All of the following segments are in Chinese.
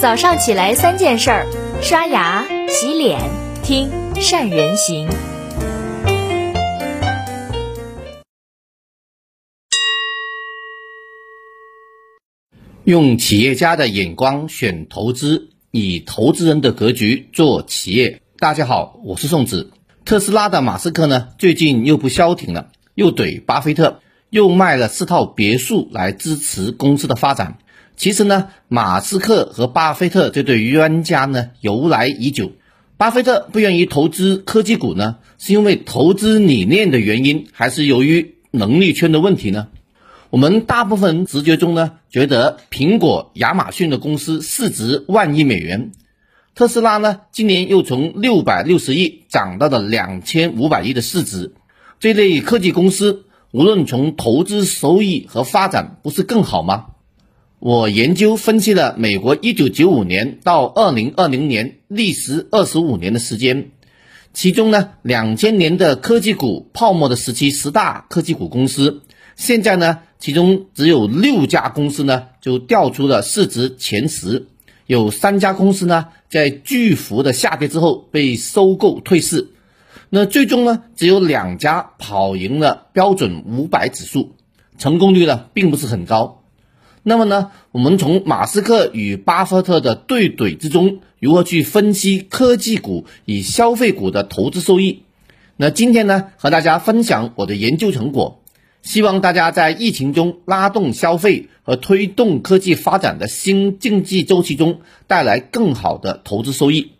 早上起来三件事儿：刷牙、洗脸、听善人行。用企业家的眼光选投资，以投资人的格局做企业。大家好，我是宋子。特斯拉的马斯克呢，最近又不消停了，又怼巴菲特，又卖了四套别墅来支持公司的发展。其实呢，马斯克和巴菲特这对冤家呢由来已久。巴菲特不愿意投资科技股呢，是因为投资理念的原因，还是由于能力圈的问题呢？我们大部分直觉中呢，觉得苹果、亚马逊的公司市值万亿美元，特斯拉呢今年又从六百六十亿涨到了两千五百亿的市值，这类科技公司无论从投资收益和发展，不是更好吗？我研究分析了美国1995年到2020年历时25年的时间，其中呢，2000年的科技股泡沫的时期十大科技股公司，现在呢，其中只有六家公司呢就掉出了市值前十，有三家公司呢在巨幅的下跌之后被收购退市，那最终呢，只有两家跑赢了标准五百指数，成功率呢并不是很高。那么呢，我们从马斯克与巴菲特的对怼之中，如何去分析科技股与消费股的投资收益？那今天呢，和大家分享我的研究成果，希望大家在疫情中拉动消费和推动科技发展的新经济周期中，带来更好的投资收益。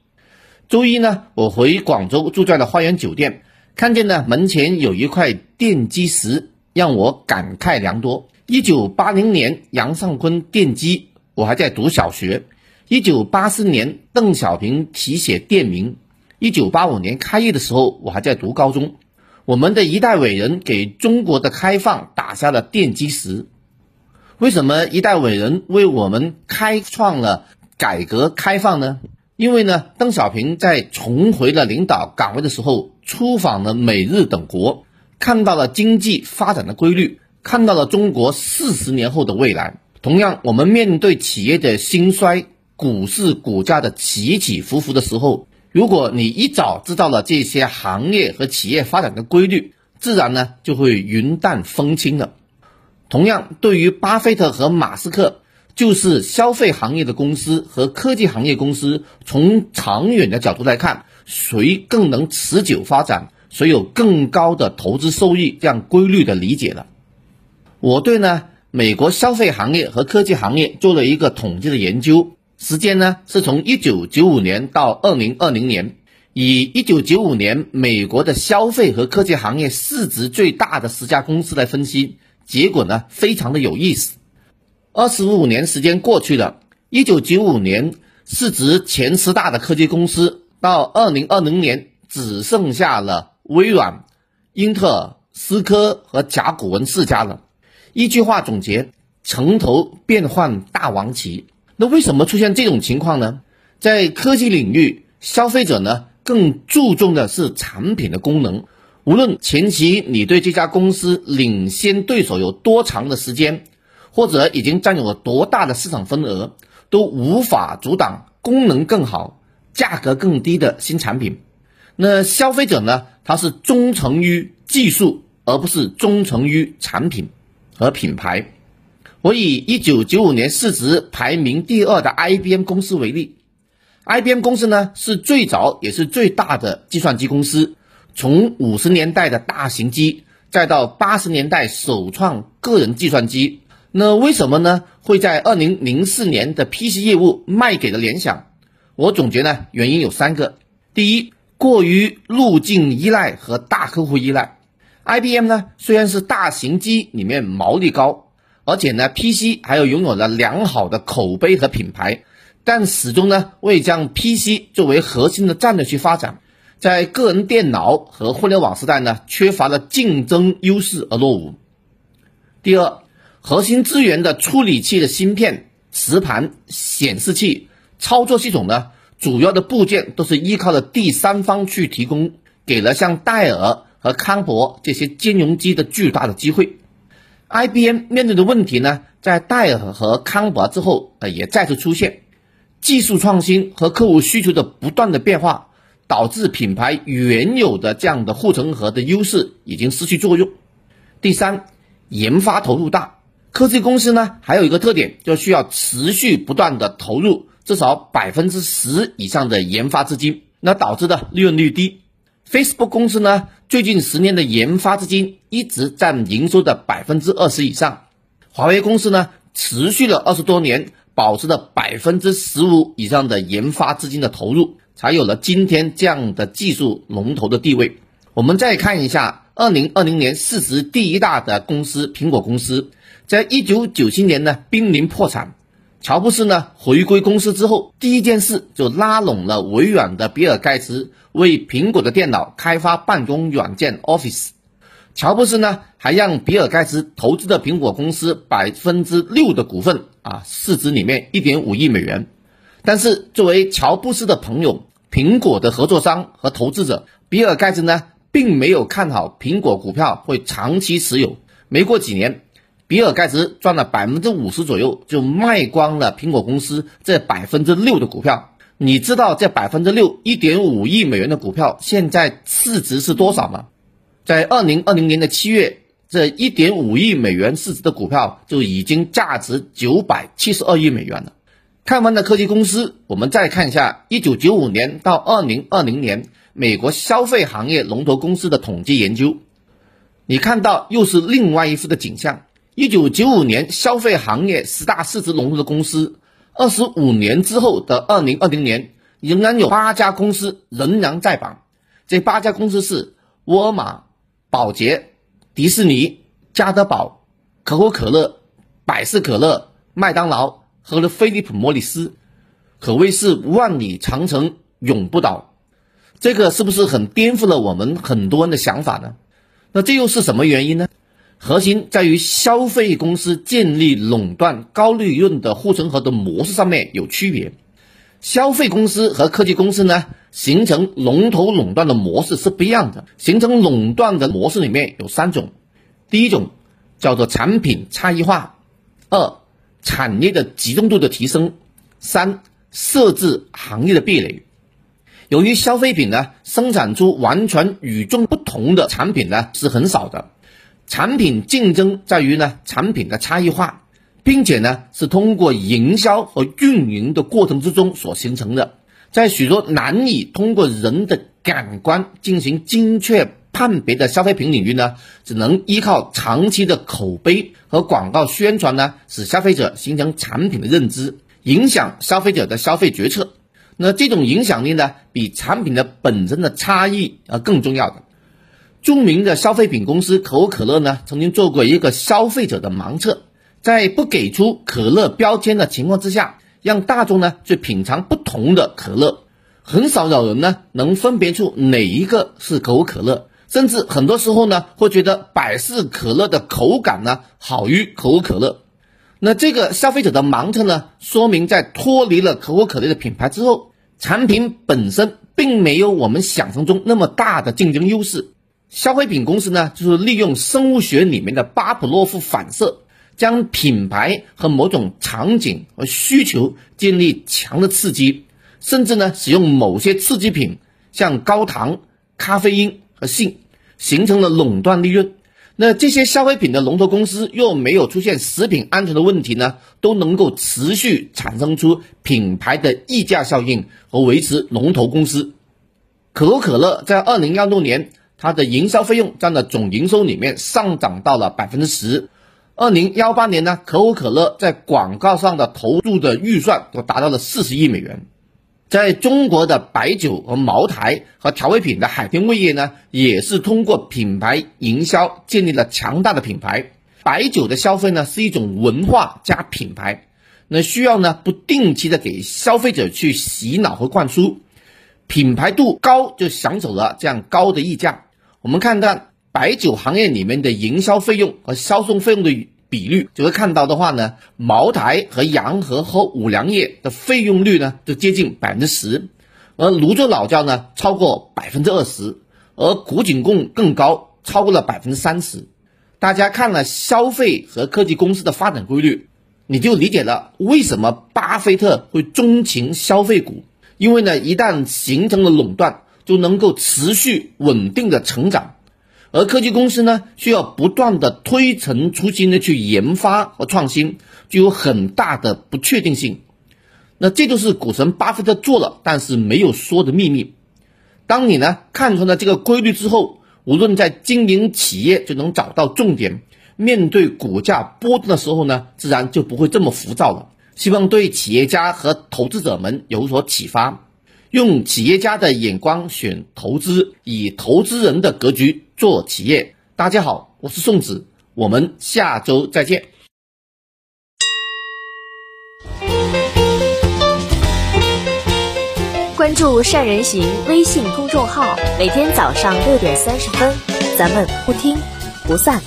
周一呢，我回广州住在了花园酒店，看见呢门前有一块奠基石，让我感慨良多。一九八零年，杨尚昆奠基，我还在读小学。一九八四年，邓小平题写店名。一九八五年开业的时候，我还在读高中。我们的一代伟人给中国的开放打下了奠基石。为什么一代伟人为我们开创了改革开放呢？因为呢，邓小平在重回了领导岗位的时候，出访了美日等国，看到了经济发展的规律。看到了中国四十年后的未来。同样，我们面对企业的兴衰、股市股价的起起伏伏的时候，如果你一早知道了这些行业和企业发展的规律，自然呢就会云淡风轻了。同样，对于巴菲特和马斯克，就是消费行业的公司和科技行业公司，从长远的角度来看，谁更能持久发展，谁有更高的投资收益，这样规律的理解了。我对呢美国消费行业和科技行业做了一个统计的研究，时间呢是从一九九五年到二零二零年，以一九九五年美国的消费和科技行业市值最大的十家公司来分析，结果呢非常的有意思。二十五年时间过去了，一九九五年市值前十大的科技公司，到二零二零年只剩下了微软、英特尔、思科和甲骨文四家了。一句话总结：城头变换大王旗。那为什么出现这种情况呢？在科技领域，消费者呢更注重的是产品的功能。无论前期你对这家公司领先对手有多长的时间，或者已经占有了多大的市场份额，都无法阻挡功能更好、价格更低的新产品。那消费者呢？他是忠诚于技术，而不是忠诚于产品。和品牌，我以一九九五年市值排名第二的 IBM 公司为例，IBM 公司呢是最早也是最大的计算机公司，从五十年代的大型机，再到八十年代首创个人计算机，那为什么呢？会在二零零四年的 PC 业务卖给了联想？我总结呢原因有三个，第一，过于路径依赖和大客户依赖。IBM 呢，虽然是大型机里面毛利高，而且呢 PC 还有拥有了良好的口碑和品牌，但始终呢未将 PC 作为核心的战略去发展，在个人电脑和互联网时代呢缺乏了竞争优势而落伍。第二，核心资源的处理器的芯片、磁盘、显示器、操作系统呢，主要的部件都是依靠的第三方去提供，给了像戴尔。和康柏这些金融机的巨大的机会，IBM 面对的问题呢，在戴尔和康柏之后，呃，也再次出现。技术创新和客户需求的不断的变化，导致品牌原有的这样的护城河的优势已经失去作用。第三，研发投入大，科技公司呢还有一个特点，就需要持续不断的投入至少百分之十以上的研发资金，那导致的利润率低。Facebook 公司呢，最近十年的研发资金一直占营收的百分之二十以上。华为公司呢，持续了二十多年，保持了百分之十五以上的研发资金的投入，才有了今天这样的技术龙头的地位。我们再看一下，二零二零年市值第一大的公司苹果公司，在一九九七年呢濒临破产。乔布斯呢回归公司之后，第一件事就拉拢了微软的比尔盖茨。为苹果的电脑开发办公软件 Office，乔布斯呢还让比尔盖茨投资的苹果公司百分之六的股份啊，市值里面一点五亿美元。但是作为乔布斯的朋友、苹果的合作商和投资者，比尔盖茨呢并没有看好苹果股票会长期持有。没过几年，比尔盖茨赚了百分之五十左右，就卖光了苹果公司这百分之六的股票。你知道这百分之六一点五亿美元的股票现在市值是多少吗？在二零二零年的七月，这一点五亿美元市值的股票就已经价值九百七十二亿美元了。看完了科技公司，我们再看一下一九九五年到二零二零年美国消费行业龙头公司的统计研究，你看到又是另外一幅的景象。一九九五年消费行业十大市值龙头的公司。二十五年之后的二零二零年，仍然有八家公司仍然在榜。这八家公司是沃尔玛、宝洁、迪士尼、加德堡、可口可乐、百事可乐、麦当劳和了菲利普莫里斯，可谓是万里长城永不倒。这个是不是很颠覆了我们很多人的想法呢？那这又是什么原因呢？核心在于消费公司建立垄断高利润的护城河的模式上面有区别。消费公司和科技公司呢，形成龙头垄断的模式是不一样的。形成垄断的模式里面有三种，第一种叫做产品差异化，二产业的集中度的提升，三设置行业的壁垒。由于消费品呢，生产出完全与众不同的产品呢是很少的。产品竞争在于呢产品的差异化，并且呢是通过营销和运营的过程之中所形成的。在许多难以通过人的感官进行精确判别的消费品领域呢，只能依靠长期的口碑和广告宣传呢，使消费者形成产品的认知，影响消费者的消费决策。那这种影响力呢，比产品的本身的差异啊更重要的。著名的消费品公司可口可乐呢，曾经做过一个消费者的盲测，在不给出可乐标签的情况之下，让大众呢去品尝不同的可乐，很少有人呢能分别出哪一个是可口可乐，甚至很多时候呢会觉得百事可乐的口感呢好于可口可乐。那这个消费者的盲测呢，说明在脱离了可口可乐的品牌之后，产品本身并没有我们想象中那么大的竞争优势。消费品公司呢，就是利用生物学里面的巴甫洛夫反射，将品牌和某种场景和需求建立强的刺激，甚至呢，使用某些刺激品，像高糖、咖啡因和性，形成了垄断利润。那这些消费品的龙头公司又没有出现食品安全的问题呢，都能够持续产生出品牌的溢价效应和维持龙头公司。可口可乐在二零幺六年。它的营销费用占了总营收里面上涨到了百分之十。二零幺八年呢，可口可乐在广告上的投入的预算都达到了四十亿美元。在中国的白酒和茅台和调味品的海天味业呢，也是通过品牌营销建立了强大的品牌。白酒的消费呢是一种文化加品牌，那需要呢不定期的给消费者去洗脑和灌输，品牌度高就享受了这样高的溢价。我们看到白酒行业里面的营销费用和销售费用的比率，就会看到的话呢，茅台和洋河和五粮液的费用率呢就接近百分之十，而泸州老窖呢超过百分之二十，而古井贡更高，超过了百分之三十。大家看了消费和科技公司的发展规律，你就理解了为什么巴菲特会钟情消费股。因为呢，一旦形成了垄断，就能够持续稳定的成长，而科技公司呢，需要不断的推陈出新的去研发和创新，具有很大的不确定性。那这就是股神巴菲特做了但是没有说的秘密。当你呢看出了这个规律之后，无论在经营企业就能找到重点，面对股价波动的时候呢，自然就不会这么浮躁了。希望对企业家和投资者们有所启发，用企业家的眼光选投资，以投资人的格局做企业。大家好，我是宋子，我们下周再见。关注善人行微信公众号，每天早上六点三十分，咱们不听不散。